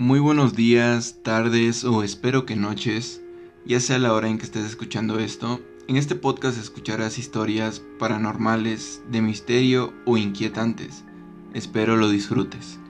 Muy buenos días, tardes o espero que noches, ya sea la hora en que estés escuchando esto. En este podcast escucharás historias paranormales, de misterio o inquietantes. Espero lo disfrutes.